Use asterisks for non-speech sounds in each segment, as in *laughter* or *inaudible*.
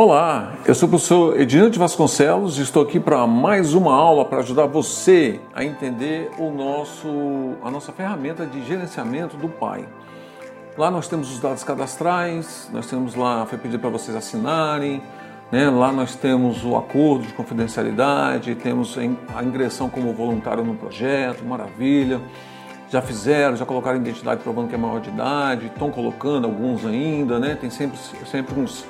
Olá, eu sou o professor Edinho de Vasconcelos e estou aqui para mais uma aula para ajudar você a entender o nosso, a nossa ferramenta de gerenciamento do PAI. Lá nós temos os dados cadastrais, nós temos lá, foi pedido para vocês assinarem, né? lá nós temos o acordo de confidencialidade, temos a ingressão como voluntário no projeto, maravilha. Já fizeram, já colocaram identidade provando que é maior de idade, estão colocando alguns ainda, né? Tem sempre, sempre uns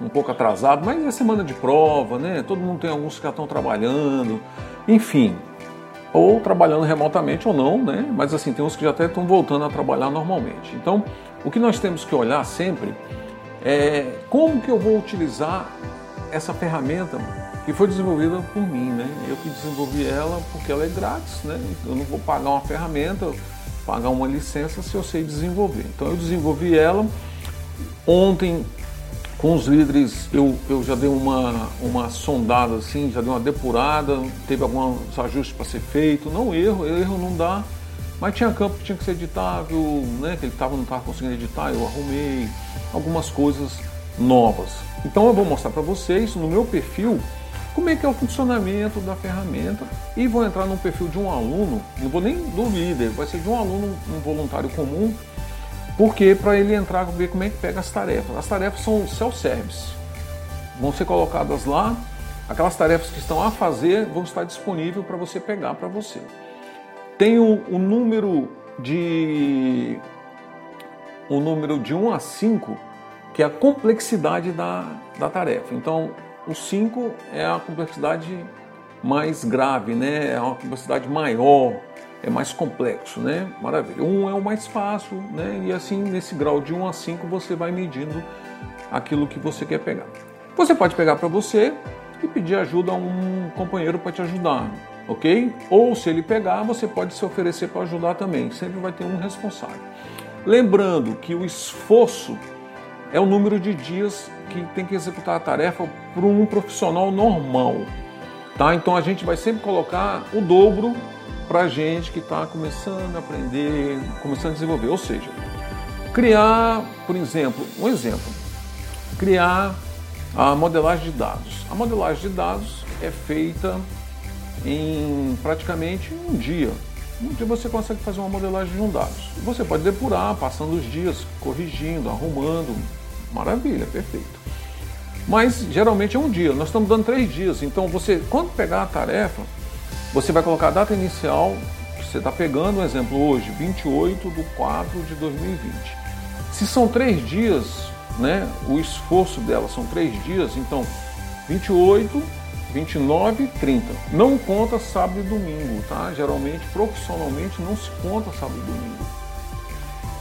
um pouco atrasado, mas é semana de prova, né? Todo mundo tem alguns que já estão trabalhando, enfim, ou trabalhando remotamente ou não, né? Mas assim, tem uns que já até estão voltando a trabalhar normalmente. Então, o que nós temos que olhar sempre é como que eu vou utilizar essa ferramenta que foi desenvolvida por mim, né? Eu que desenvolvi ela porque ela é grátis, né? Eu não vou pagar uma ferramenta, pagar uma licença se eu sei desenvolver. Então eu desenvolvi ela. Ontem com os líderes eu, eu já dei uma, uma sondada assim, já dei uma depurada, teve alguns ajustes para ser feito, não erro, erro não dá, mas tinha campo que tinha que ser editável, né, que ele tava, não estava conseguindo editar, eu arrumei algumas coisas novas. Então eu vou mostrar para vocês no meu perfil como é que é o funcionamento da ferramenta e vou entrar no perfil de um aluno, não vou nem do líder, vai ser de um aluno, um voluntário comum, porque para ele entrar ver como é que pega as tarefas. As tarefas são self-service. Vão ser colocadas lá, aquelas tarefas que estão a fazer vão estar disponíveis para você pegar para você. Tem o, número de o número de 1 a 5, que é a complexidade da, da tarefa. Então, o 5 é a complexidade mais grave, né? É uma complexidade maior é mais complexo, né? Maravilha. Um é o mais fácil, né? E assim, nesse grau de 1 a 5, você vai medindo aquilo que você quer pegar. Você pode pegar para você e pedir ajuda a um companheiro para te ajudar, ok? Ou se ele pegar, você pode se oferecer para ajudar também. Sempre vai ter um responsável. Lembrando que o esforço é o número de dias que tem que executar a tarefa para um profissional normal, tá? Então a gente vai sempre colocar o dobro para gente que está começando a aprender, começando a desenvolver. Ou seja, criar, por exemplo, um exemplo, criar a modelagem de dados. A modelagem de dados é feita em praticamente um dia. Um dia você consegue fazer uma modelagem de um dado. Você pode depurar, passando os dias, corrigindo, arrumando. Maravilha, perfeito. Mas geralmente é um dia. Nós estamos dando três dias. Então você, quando pegar a tarefa, você vai colocar a data inicial, que você está pegando, um exemplo, hoje, 28 de 4 de 2020. Se são três dias, né, o esforço dela são três dias, então 28, 29 e 30. Não conta sábado e domingo, tá? Geralmente, profissionalmente, não se conta sábado e domingo.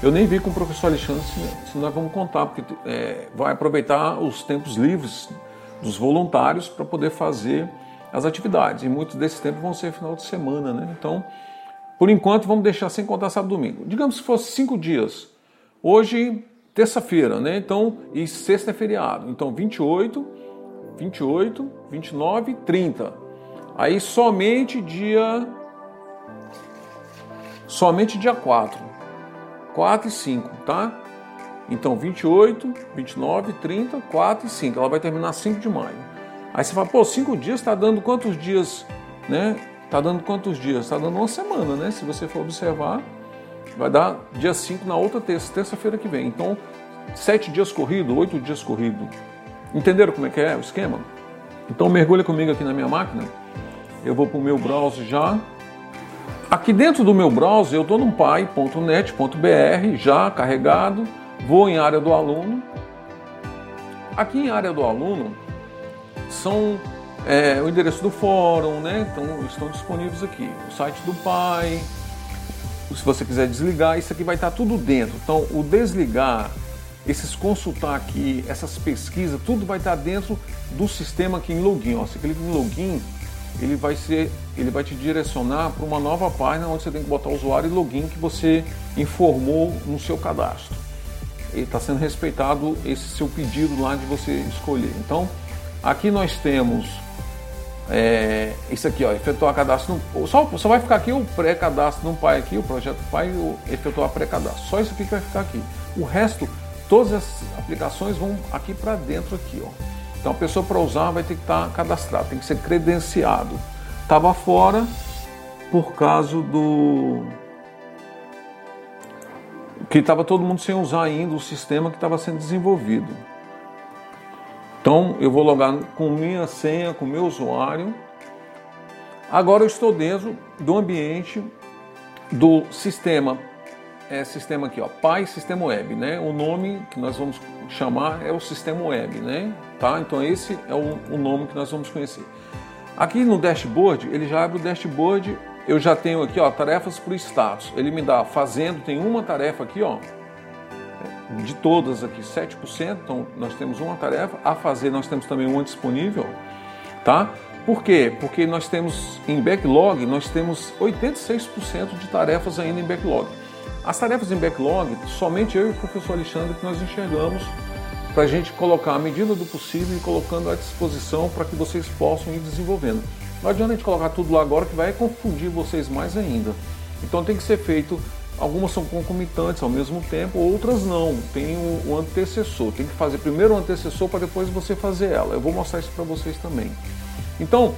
Eu nem vi com o professor Alexandre se, se nós vamos contar, porque é, vai aproveitar os tempos livres dos voluntários para poder fazer as atividades. E muitos desses tempos vão ser final de semana, né? Então, por enquanto, vamos deixar sem contar sábado e domingo. Digamos que fosse cinco dias. Hoje, terça-feira, né? Então, e sexta é feriado. Então, 28, 28, 29 e 30. Aí somente dia. Somente dia 4. 4 e 5, tá? Então, 28, 29, 30, 4 e 5. Ela vai terminar 5 de maio. Aí você fala, pô, cinco dias está dando quantos dias, né? Está dando quantos dias? Está dando uma semana, né? Se você for observar, vai dar dia 5 na outra terça, terça-feira que vem. Então, sete dias corrido, oito dias corrido. Entenderam como é que é o esquema? Então mergulha comigo aqui na minha máquina. Eu vou para o meu browser já. Aqui dentro do meu browser eu estou no pai.net.br já carregado. Vou em área do aluno. Aqui em área do aluno são é, o endereço do fórum, né? Então estão disponíveis aqui. O site do pai. Se você quiser desligar, isso aqui vai estar tudo dentro. Então, o desligar, esses consultar aqui, essas pesquisas, tudo vai estar dentro do sistema aqui em login. Ó. Você clica em login, ele vai ser, ele vai te direcionar para uma nova página onde você tem que botar o usuário e login que você informou no seu cadastro. Está sendo respeitado esse seu pedido lá de você escolher. Então, Aqui nós temos é, isso aqui, ó, efetuar cadastro. No, só, só vai ficar aqui o pré-cadastro no pai aqui, o projeto pai, o efetuar pré-cadastro. Só isso aqui que vai ficar aqui. O resto, todas as aplicações vão aqui para dentro aqui, ó. Então a pessoa para usar vai ter que estar tá cadastrada, tem que ser credenciado. Estava fora por causa do que estava todo mundo sem usar ainda o sistema que estava sendo desenvolvido. Então eu vou logar com minha senha, com meu usuário. Agora eu estou dentro do ambiente do sistema, é sistema aqui, ó, Pai Sistema Web, né? O nome que nós vamos chamar é o Sistema Web, né? Tá? Então esse é o, o nome que nós vamos conhecer. Aqui no dashboard, ele já abre o dashboard. Eu já tenho aqui, ó, tarefas por status. Ele me dá fazendo, tem uma tarefa aqui, ó, de todas aqui, 7%, então nós temos uma tarefa, a fazer nós temos também uma disponível, tá? Por quê? Porque nós temos em backlog, nós temos 86% de tarefas ainda em backlog. As tarefas em backlog, somente eu e o professor Alexandre que nós enxergamos para a gente colocar à medida do possível e colocando à disposição para que vocês possam ir desenvolvendo. Não adianta a gente colocar tudo lá agora que vai confundir vocês mais ainda. Então tem que ser feito Algumas são concomitantes ao mesmo tempo, outras não. Tem o, o antecessor. Tem que fazer primeiro o antecessor para depois você fazer ela. Eu vou mostrar isso para vocês também. Então,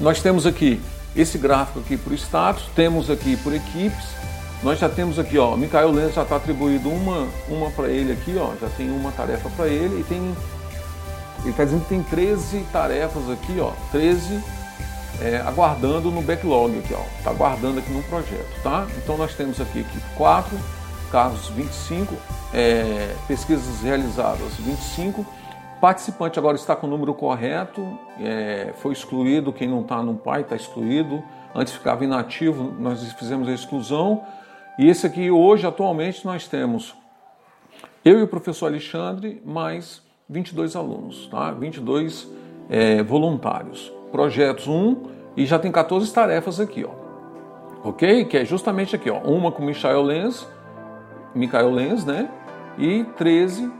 nós temos aqui esse gráfico aqui por status, temos aqui por equipes. Nós já temos aqui, ó, Micael Lenz já está atribuído uma, uma para ele aqui, ó, já tem uma tarefa para ele e tem ele está dizendo que tem 13 tarefas aqui, ó, 13 é, aguardando no backlog aqui, ó. Está aguardando aqui no projeto, tá? Então nós temos aqui equipe 4, casos 25, é, pesquisas realizadas 25. Participante agora está com o número correto, é, foi excluído, quem não está no pai está excluído. Antes ficava inativo, nós fizemos a exclusão. E esse aqui, hoje, atualmente, nós temos eu e o professor Alexandre, mais 22 alunos, tá? 22 é, voluntários projetos 1 e já tem 14 tarefas aqui, ó. Ok? Que é justamente aqui, ó. Uma com Michael Lenz, Michael Lenz, né? E 13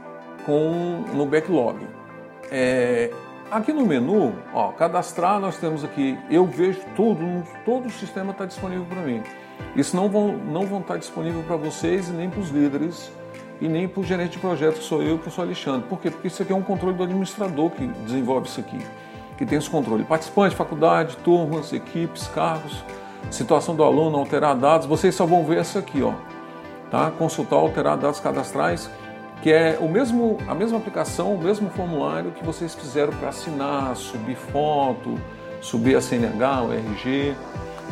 com no backlog. É, aqui no menu, ó, cadastrar, nós temos aqui, eu vejo tudo, todo o sistema está disponível para mim. Isso não vão, não vão estar tá disponível para vocês e nem para os líderes e nem para o gerente de projeto, que sou eu e o professor Alexandre. Por quê? Porque isso aqui é um controle do administrador que desenvolve isso aqui que tem esse controle. Participante, faculdade, turmas, equipes, cargos, situação do aluno, alterar dados. Vocês só vão ver essa aqui, ó, tá? Consultar, alterar dados cadastrais, que é o mesmo, a mesma aplicação, o mesmo formulário que vocês fizeram para assinar, subir foto, subir a CNH, o RG.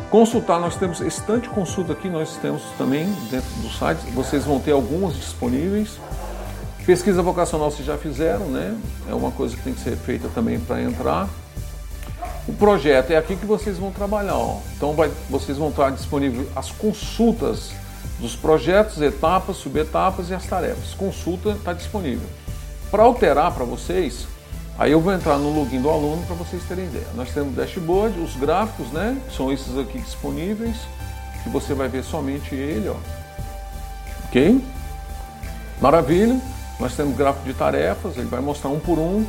Consultar, nós temos estante consulta aqui, nós temos também dentro do site, vocês vão ter algumas disponíveis. Pesquisa vocacional vocês já fizeram, né? É uma coisa que tem que ser feita também para entrar. O projeto é aqui que vocês vão trabalhar. Ó. Então vai, vocês vão estar disponíveis as consultas dos projetos, etapas, subetapas e as tarefas. Consulta está disponível. Para alterar para vocês, aí eu vou entrar no login do aluno para vocês terem ideia. Nós temos dashboard, os gráficos, né? São esses aqui disponíveis, que você vai ver somente ele, ó. Ok? Maravilha. Nós temos gráfico de tarefas, ele vai mostrar um por um.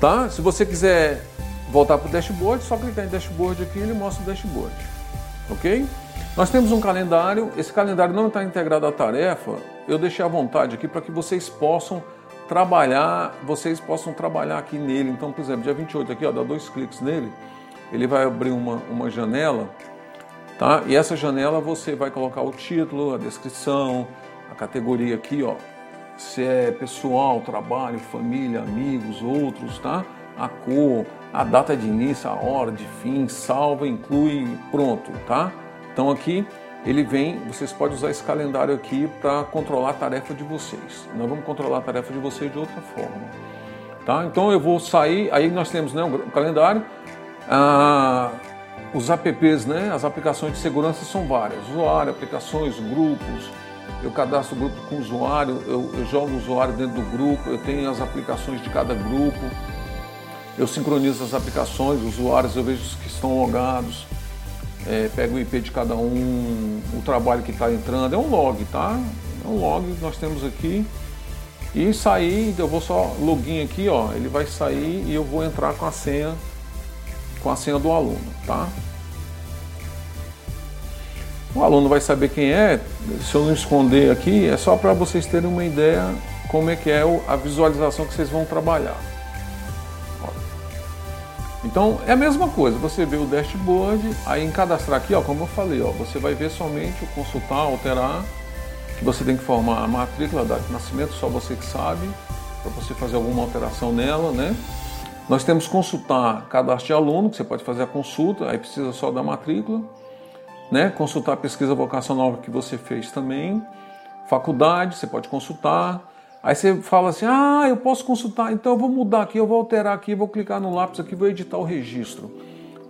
Tá? Se você quiser voltar para o dashboard, só clicar em dashboard aqui ele mostra o dashboard. Ok? Nós temos um calendário, esse calendário não está integrado à tarefa, eu deixei à vontade aqui para que vocês possam trabalhar, vocês possam trabalhar aqui nele. Então, por exemplo, dia 28 aqui, ó, dá dois cliques nele, ele vai abrir uma, uma janela, tá? E essa janela você vai colocar o título, a descrição, a categoria aqui, ó, se é pessoal, trabalho, família, amigos, outros, tá? A cor, a data de início, a hora de fim, salva, inclui, pronto, tá? Então aqui ele vem, vocês podem usar esse calendário aqui para controlar a tarefa de vocês. Nós vamos controlar a tarefa de vocês de outra forma, tá? Então eu vou sair, aí nós temos né, o calendário, ah, os apps, né? As aplicações de segurança são várias, usuário, aplicações, grupos, eu cadastro o grupo com o usuário, eu, eu jogo o usuário dentro do grupo, eu tenho as aplicações de cada grupo, eu sincronizo as aplicações, os usuários, eu vejo os que estão logados, é, pego o IP de cada um, o trabalho que está entrando, é um log, tá? É um log que nós temos aqui. E sair, eu vou só login aqui, ó, ele vai sair e eu vou entrar com a senha, com a senha do aluno, tá? O aluno vai saber quem é, se eu não esconder aqui, é só para vocês terem uma ideia como é que é a visualização que vocês vão trabalhar. Então é a mesma coisa, você vê o dashboard, aí em cadastrar aqui, ó, como eu falei, ó, você vai ver somente o consultar, alterar, que você tem que formar a matrícula, data de nascimento, só você que sabe, para você fazer alguma alteração nela, né? Nós temos consultar cadastro de aluno, que você pode fazer a consulta, aí precisa só da matrícula, né? Consultar a pesquisa vocacional que você fez também, faculdade, você pode consultar, Aí você fala assim: ah, eu posso consultar, então eu vou mudar aqui, eu vou alterar aqui, vou clicar no lápis aqui, vou editar o registro.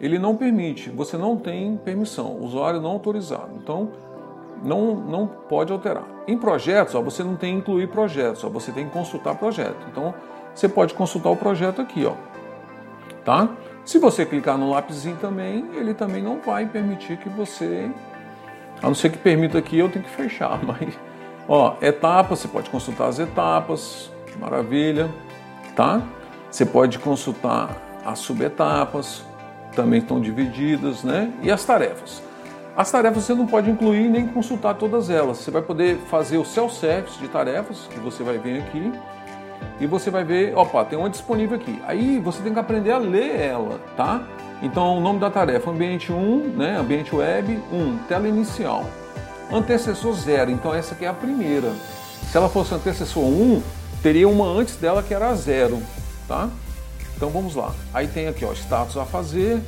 Ele não permite, você não tem permissão, usuário não autorizado. Então, não, não pode alterar. Em projetos, ó, você não tem incluir projetos, ó, você tem que consultar projeto. Então, você pode consultar o projeto aqui, ó. Tá? Se você clicar no lápisinho também, ele também não vai permitir que você, a não ser que permita aqui, eu tenho que fechar, *laughs* mas Ó, etapas, você pode consultar as etapas, maravilha, tá? Você pode consultar as subetapas, também estão divididas, né? E as tarefas. As tarefas você não pode incluir nem consultar todas elas. Você vai poder fazer o self-service de tarefas, que você vai vir aqui, e você vai ver, opa, tem uma disponível aqui. Aí você tem que aprender a ler ela, tá? Então, o nome da tarefa, ambiente 1, né? Ambiente web 1, tela inicial. Antecessor zero, então essa aqui é a primeira. Se ela fosse antecessor 1, teria uma antes dela que era zero, tá? Então vamos lá. Aí tem aqui, ó, status a fazer,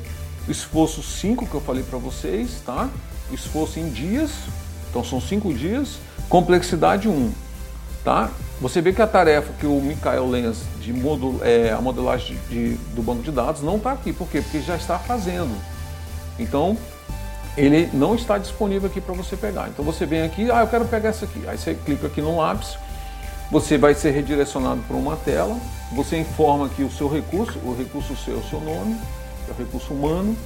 esforço 5 que eu falei para vocês, tá? Esforço em dias, então são 5 dias, complexidade 1, tá? Você vê que a tarefa que o Michael Lenz de modul, é, a modelagem de, de, do banco de dados não está aqui, por quê? Porque já está fazendo. Então, ele não está disponível aqui para você pegar. Então você vem aqui, ah, eu quero pegar essa aqui. Aí você clica aqui no lápis, você vai ser redirecionado para uma tela, você informa aqui o seu recurso, o recurso seu é o seu nome, é o recurso humano,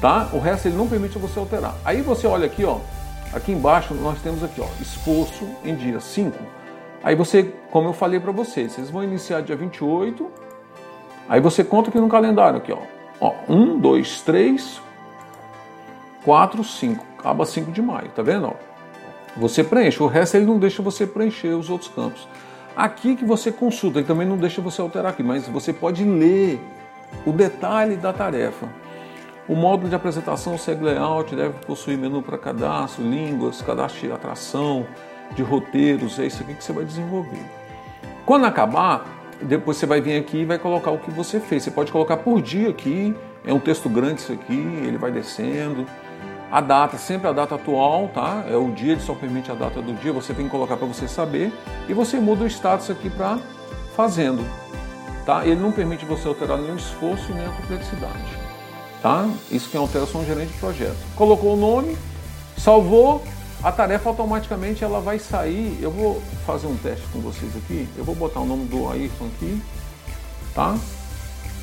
tá? O resto ele não permite você alterar. Aí você olha aqui, ó, aqui embaixo nós temos aqui, ó, esforço em dia 5. Aí você, como eu falei para vocês, vocês vão iniciar dia 28, aí você conta aqui no calendário aqui, ó. Ó, 1, 2, 3, 4, 5. Acaba 5 de maio, tá vendo? Você preenche, o resto ele não deixa você preencher os outros campos. Aqui que você consulta, ele também não deixa você alterar aqui, mas você pode ler o detalhe da tarefa. O módulo de apresentação segue layout, deve possuir menu para cadastro, línguas, cadastro de atração, de roteiros, é isso aqui que você vai desenvolver. Quando acabar, depois você vai vir aqui e vai colocar o que você fez. Você pode colocar por dia aqui, é um texto grande isso aqui, ele vai descendo. A data, sempre a data atual, tá? É o dia, ele só permite a data do dia, você tem que colocar para você saber. E você muda o status aqui para fazendo, tá? Ele não permite você alterar nenhum esforço nem a complexidade, tá? Isso que é alteração gerente de projeto. Colocou o nome, salvou, a tarefa automaticamente ela vai sair. Eu vou fazer um teste com vocês aqui. Eu vou botar o nome do Ayrton aqui, tá?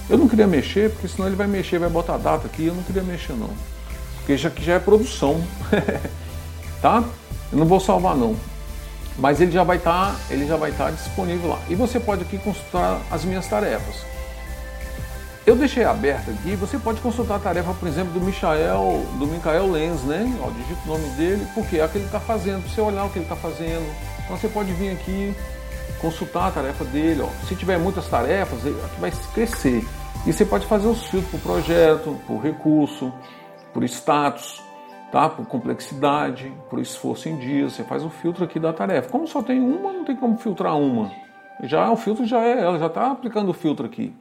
Eu não queria mexer, porque senão ele vai mexer, vai botar a data aqui. Eu não queria mexer não porque já que já é produção, *laughs* tá? Eu não vou salvar não, mas ele já vai estar, tá, ele já vai estar tá disponível lá. E você pode aqui consultar as minhas tarefas. Eu deixei aberto aqui, você pode consultar a tarefa, por exemplo, do Michael, do Michael Lenz, né? Ó, digita o nome dele, porque é o que ele está fazendo, para você olhar o que ele está fazendo. Então você pode vir aqui, consultar a tarefa dele. Ó. Se tiver muitas tarefas, aqui vai crescer. E você pode fazer os filtros por projeto, por recurso, por status, tá? por complexidade, por esforço em dias. Você faz o filtro aqui da tarefa. Como só tem uma, não tem como filtrar uma. Já o filtro já é, ela já está aplicando o filtro aqui.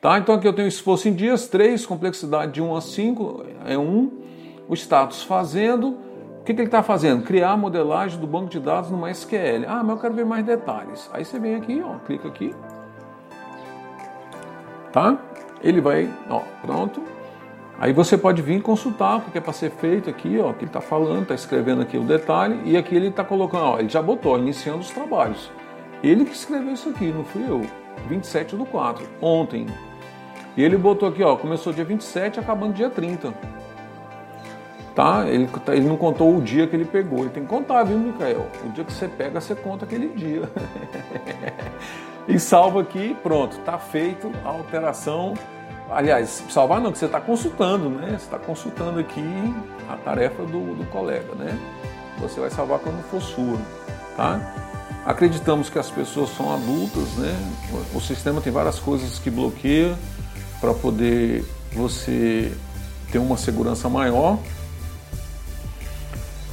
Tá? Então aqui eu tenho esforço em dias, 3, complexidade de 1 a 5 é 1, o status fazendo. O que, que ele está fazendo? Criar a modelagem do banco de dados no MySQL. Ah, mas eu quero ver mais detalhes. Aí você vem aqui, ó, clica aqui. Tá? Ele vai, ó, pronto. Aí você pode vir consultar o que é para ser feito aqui, ó, que ele está falando, está escrevendo aqui o detalhe, e aqui ele está colocando, ó, ele já botou, iniciando os trabalhos. Ele que escreveu isso aqui, não fui eu. 27 do 4, ontem. E ele botou aqui, ó, começou dia 27 acabando dia 30. Tá? Ele, tá, ele não contou o dia que ele pegou. Ele tem que contar, viu, Micael? O dia que você pega, você conta aquele dia. *laughs* e salva aqui, pronto, tá feito a alteração Aliás, salvar não, que você está consultando, né? Você está consultando aqui a tarefa do, do colega, né? Você vai salvar quando for sua, tá? Acreditamos que as pessoas são adultas, né? O sistema tem várias coisas que bloqueia para poder você ter uma segurança maior.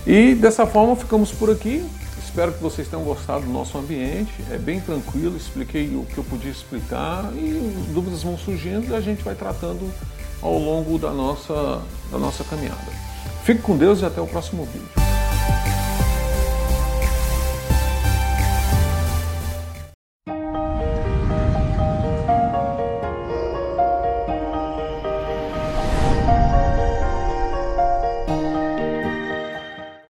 E dessa forma ficamos por aqui. Espero que vocês tenham gostado do nosso ambiente. É bem tranquilo, expliquei o que eu podia explicar e dúvidas vão surgindo e a gente vai tratando ao longo da nossa, da nossa caminhada. Fique com Deus e até o próximo vídeo.